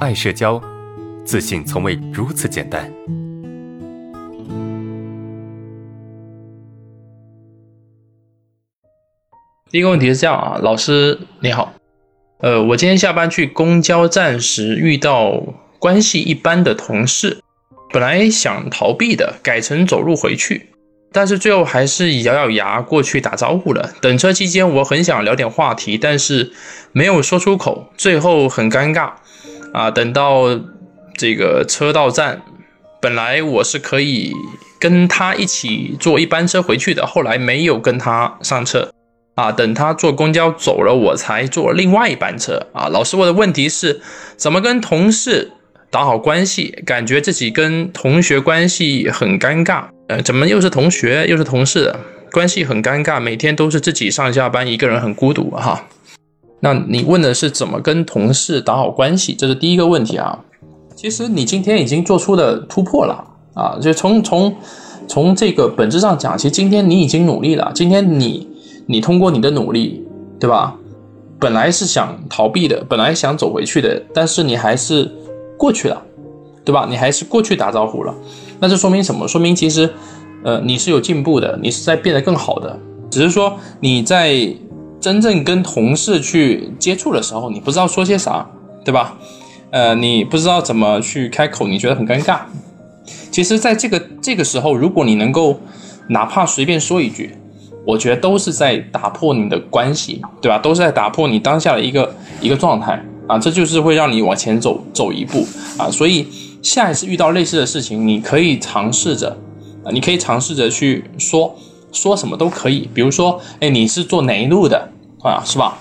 爱社交，自信从未如此简单。第一个问题是这样啊，老师你好，呃，我今天下班去公交站时遇到关系一般的同事，本来想逃避的，改成走路回去。但是最后还是咬咬牙过去打招呼了。等车期间，我很想聊点话题，但是没有说出口，最后很尴尬。啊，等到这个车到站，本来我是可以跟他一起坐一班车回去的，后来没有跟他上车。啊，等他坐公交走了，我才坐另外一班车。啊，老师，我的问题是怎么跟同事打好关系？感觉自己跟同学关系很尴尬。呃，怎么又是同学又是同事，关系很尴尬，每天都是自己上下班，一个人很孤独哈。那你问的是怎么跟同事打好关系，这是第一个问题啊。其实你今天已经做出了突破了啊，就从从从这个本质上讲，其实今天你已经努力了。今天你你通过你的努力，对吧？本来是想逃避的，本来想走回去的，但是你还是过去了，对吧？你还是过去打招呼了。那这说明什么？说明其实，呃，你是有进步的，你是在变得更好的。只是说你在真正跟同事去接触的时候，你不知道说些啥，对吧？呃，你不知道怎么去开口，你觉得很尴尬。其实，在这个这个时候，如果你能够哪怕随便说一句，我觉得都是在打破你的关系，对吧？都是在打破你当下的一个一个状态啊，这就是会让你往前走走一步啊，所以。下一次遇到类似的事情，你可以尝试着，你可以尝试着去说说什么都可以。比如说，哎，你是做哪一路的啊？是吧？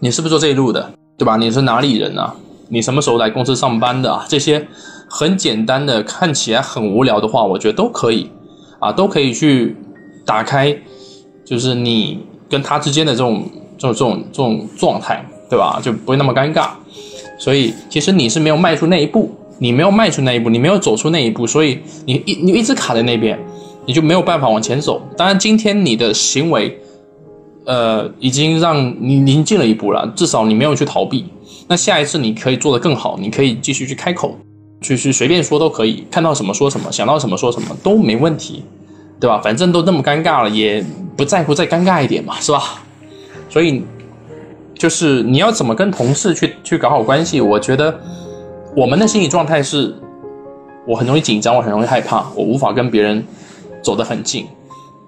你是不是做这一路的？对吧？你是哪里人啊？你什么时候来公司上班的啊？这些很简单的，看起来很无聊的话，我觉得都可以啊，都可以去打开，就是你跟他之间的这种这种这种这种状态，对吧？就不会那么尴尬。所以，其实你是没有迈出那一步。你没有迈出那一步，你没有走出那一步，所以你一你一直卡在那边，你就没有办法往前走。当然，今天你的行为，呃，已经让你临近了一步了，至少你没有去逃避。那下一次你可以做得更好，你可以继续去开口，去去随便说都可以，看到什么说什么，想到什么说什么都没问题，对吧？反正都那么尴尬了，也不在乎再尴尬一点嘛，是吧？所以，就是你要怎么跟同事去去搞好关系，我觉得。我们的心理状态是，我很容易紧张，我很容易害怕，我无法跟别人走得很近。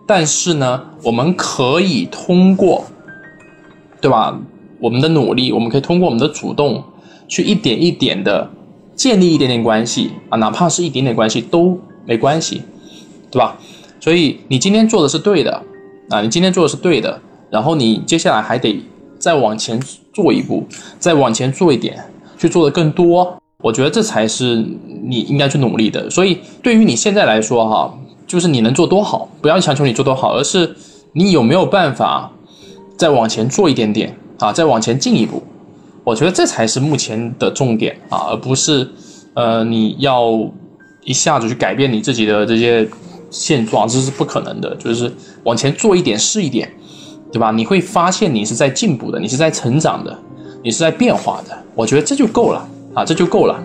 但是呢，我们可以通过，对吧？我们的努力，我们可以通过我们的主动，去一点一点的建立一点点关系啊，哪怕是一点点关系都没关系，对吧？所以你今天做的是对的啊，你今天做的是对的，然后你接下来还得再往前做一步，再往前做一点，去做的更多。我觉得这才是你应该去努力的。所以对于你现在来说，哈，就是你能做多好，不要强求你做多好，而是你有没有办法再往前做一点点啊，再往前进一步。我觉得这才是目前的重点啊，而不是呃你要一下子去改变你自己的这些现状，这是不可能的。就是往前做一点是一点，对吧？你会发现你是在进步的，你是在成长的，你是在变化的。我觉得这就够了。啊，这就够了。